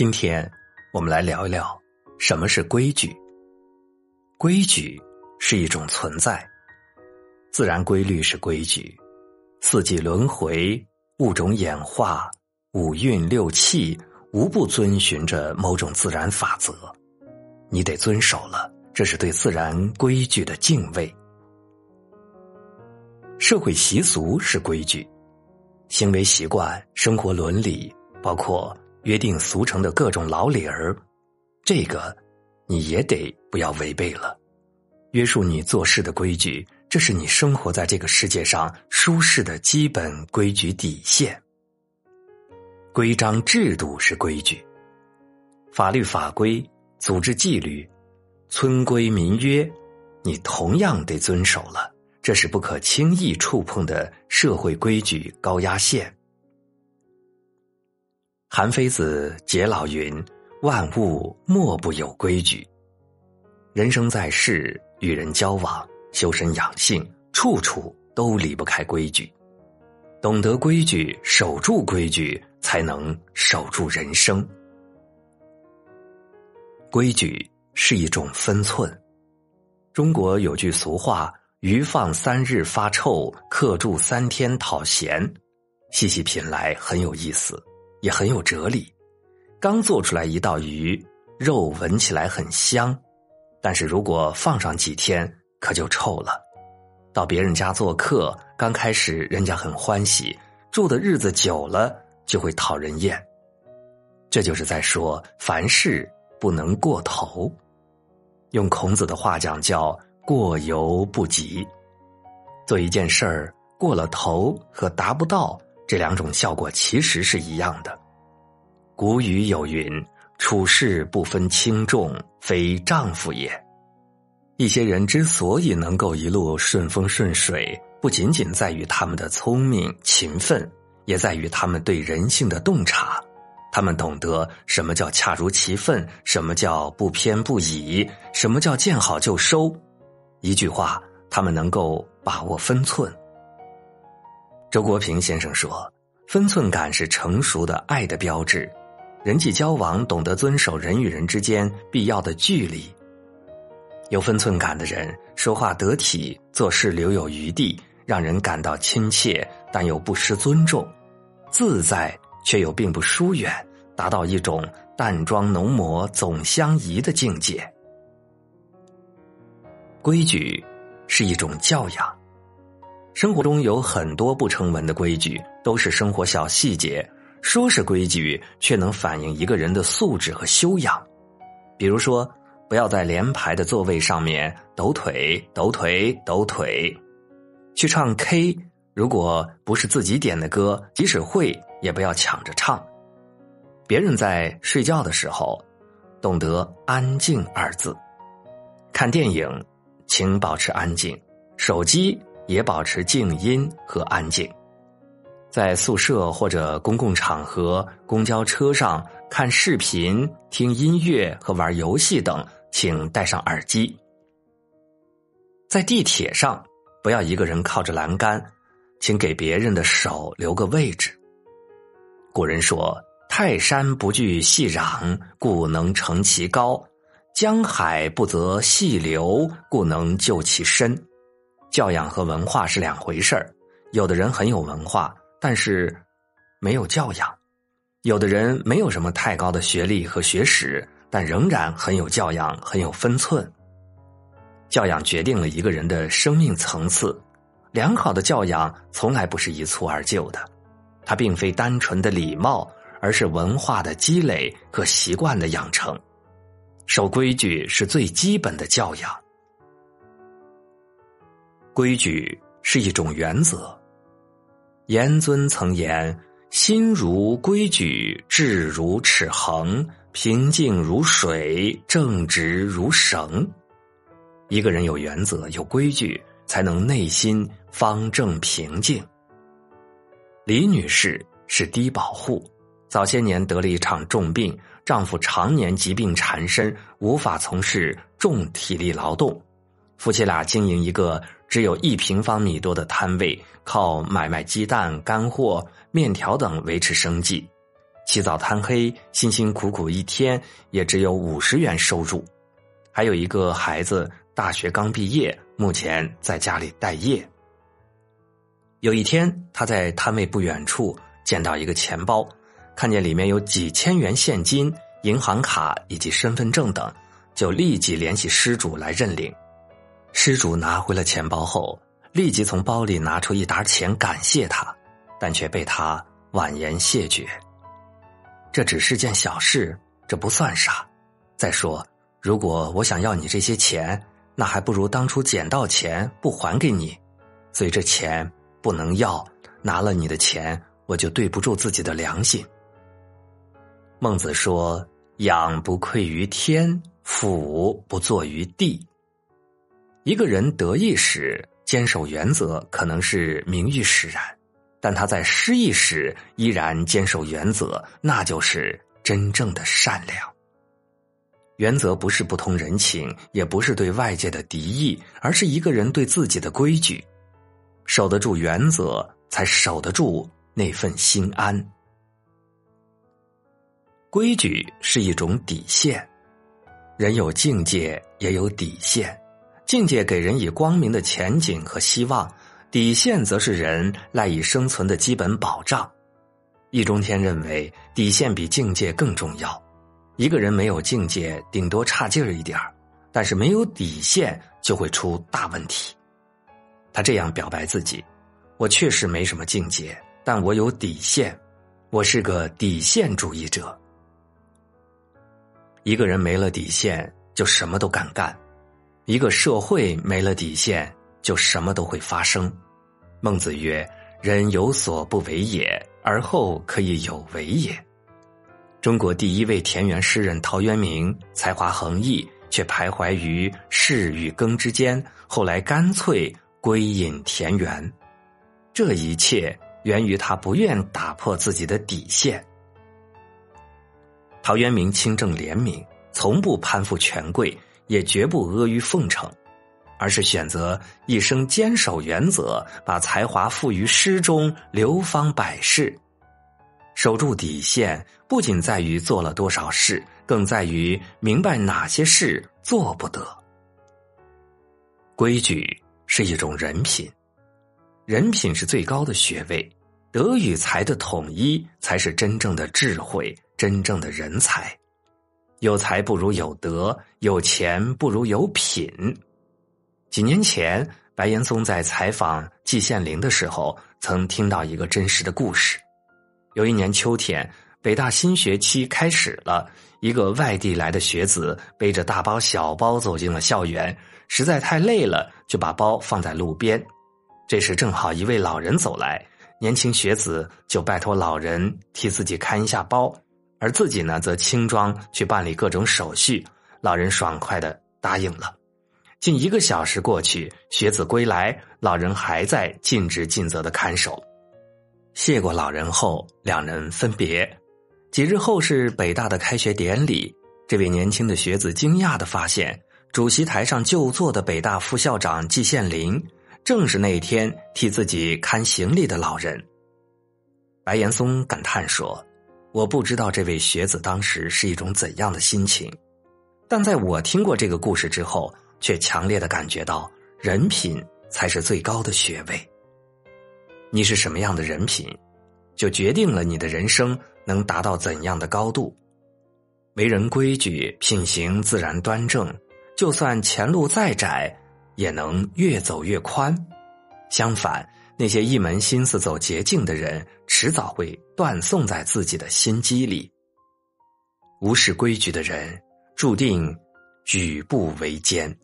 今天我们来聊一聊什么是规矩。规矩是一种存在，自然规律是规矩，四季轮回、物种演化、五运六气，无不遵循着某种自然法则，你得遵守了，这是对自然规矩的敬畏。社会习俗是规矩，行为习惯、生活伦理，包括。约定俗成的各种老理儿，这个你也得不要违背了。约束你做事的规矩，这是你生活在这个世界上舒适的基本规矩底线。规章制度是规矩，法律法规、组织纪律、村规民约，你同样得遵守了。这是不可轻易触碰的社会规矩高压线。韩非子解老云：“万物莫不有规矩。人生在世，与人交往、修身养性，处处都离不开规矩。懂得规矩，守住规矩，才能守住人生。规矩是一种分寸。中国有句俗话：‘鱼放三日发臭，客住三天讨嫌。’细细品来，很有意思。”也很有哲理。刚做出来一道鱼，肉闻起来很香，但是如果放上几天，可就臭了。到别人家做客，刚开始人家很欢喜，住的日子久了就会讨人厌。这就是在说，凡事不能过头。用孔子的话讲，叫“过犹不及”。做一件事儿过了头和达不到。这两种效果其实是一样的。古语有云：“处事不分轻重，非丈夫也。”一些人之所以能够一路顺风顺水，不仅仅在于他们的聪明勤奋，也在于他们对人性的洞察。他们懂得什么叫恰如其分，什么叫不偏不倚，什么叫见好就收。一句话，他们能够把握分寸。周国平先生说：“分寸感是成熟的爱的标志，人际交往懂得遵守人与人之间必要的距离。有分寸感的人，说话得体，做事留有余地，让人感到亲切，但又不失尊重，自在却又并不疏远，达到一种淡妆浓抹总相宜的境界。规矩是一种教养。”生活中有很多不成文的规矩，都是生活小细节。说是规矩，却能反映一个人的素质和修养。比如说，不要在连排的座位上面抖腿、抖腿、抖腿。去唱 K，如果不是自己点的歌，即使会，也不要抢着唱。别人在睡觉的时候，懂得“安静”二字。看电影，请保持安静。手机。也保持静音和安静，在宿舍或者公共场合、公交车上看视频、听音乐和玩游戏等，请戴上耳机。在地铁上，不要一个人靠着栏杆，请给别人的手留个位置。古人说：“泰山不惧细壤，故能成其高；江海不择细流，故能就其深。”教养和文化是两回事儿，有的人很有文化，但是没有教养；有的人没有什么太高的学历和学识，但仍然很有教养，很有分寸。教养决定了一个人的生命层次，良好的教养从来不是一蹴而就的，它并非单纯的礼貌，而是文化的积累和习惯的养成。守规矩是最基本的教养。规矩是一种原则。严尊曾言：“心如规矩，志如尺衡，平静如水，正直如绳。”一个人有原则、有规矩，才能内心方正平静。李女士是低保户，早些年得了一场重病，丈夫常年疾病缠身，无法从事重体力劳动。夫妻俩经营一个只有一平方米多的摊位，靠买卖鸡蛋、干货、面条等维持生计。起早贪黑，辛辛苦苦一天也只有五十元收入。还有一个孩子大学刚毕业，目前在家里待业。有一天，他在摊位不远处见到一个钱包，看见里面有几千元现金、银行卡以及身份证等，就立即联系失主来认领。失主拿回了钱包后，立即从包里拿出一沓钱感谢他，但却被他婉言谢绝。这只是件小事，这不算啥。再说，如果我想要你这些钱，那还不如当初捡到钱不还给你，所以这钱。不能要，拿了你的钱，我就对不住自己的良心。孟子说：“养不愧于天，俯不作于地。”一个人得意时坚守原则，可能是名誉使然；但他在失意时依然坚守原则，那就是真正的善良。原则不是不通人情，也不是对外界的敌意，而是一个人对自己的规矩。守得住原则，才守得住那份心安。规矩是一种底线，人有境界，也有底线。境界给人以光明的前景和希望，底线则是人赖以生存的基本保障。易中天认为，底线比境界更重要。一个人没有境界，顶多差劲儿一点儿但是没有底线，就会出大问题。他这样表白自己：“我确实没什么境界，但我有底线，我是个底线主义者。一个人没了底线，就什么都敢干；一个社会没了底线，就什么都会发生。”孟子曰：“人有所不为也，而后可以有为也。”中国第一位田园诗人陶渊明才华横溢，却徘徊于仕与耕之间，后来干脆。归隐田园，这一切源于他不愿打破自己的底线。陶渊明清正廉明，从不攀附权贵，也绝不阿谀奉承，而是选择一生坚守原则，把才华赋于诗中，流芳百世。守住底线，不仅在于做了多少事，更在于明白哪些事做不得。规矩。是一种人品，人品是最高的学位，德与才的统一才是真正的智慧，真正的人才。有才不如有德，有钱不如有品。几年前，白岩松在采访季羡林的时候，曾听到一个真实的故事。有一年秋天，北大新学期开始了，一个外地来的学子背着大包小包走进了校园。实在太累了，就把包放在路边。这时正好一位老人走来，年轻学子就拜托老人替自己看一下包，而自己呢则轻装去办理各种手续。老人爽快的答应了。近一个小时过去，学子归来，老人还在尽职尽责的看守。谢过老人后，两人分别。几日后是北大的开学典礼，这位年轻的学子惊讶的发现。主席台上就坐的北大副校长季羡林，正是那天替自己看行李的老人。白岩松感叹说：“我不知道这位学子当时是一种怎样的心情，但在我听过这个故事之后，却强烈的感觉到，人品才是最高的学位。你是什么样的人品，就决定了你的人生能达到怎样的高度。为人规矩，品行自然端正。”就算前路再窄，也能越走越宽。相反，那些一门心思走捷径的人，迟早会断送在自己的心机里。无视规矩的人，注定举步维艰。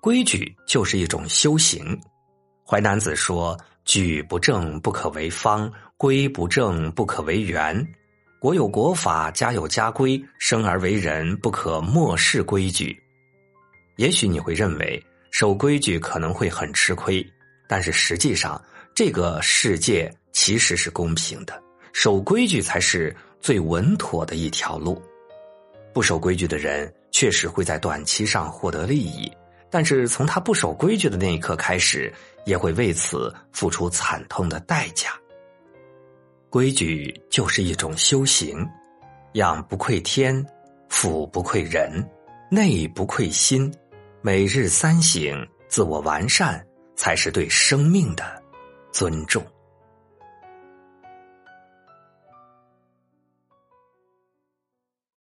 规矩就是一种修行。淮南子说：“矩不正，不可为方；规不正，不可为圆。”国有国法，家有家规，生而为人不可漠视规矩。也许你会认为守规矩可能会很吃亏，但是实际上这个世界其实是公平的，守规矩才是最稳妥的一条路。不守规矩的人确实会在短期上获得利益，但是从他不守规矩的那一刻开始，也会为此付出惨痛的代价。规矩就是一种修行，养不愧天，俯不愧人，内不愧心。每日三省，自我完善，才是对生命的尊重。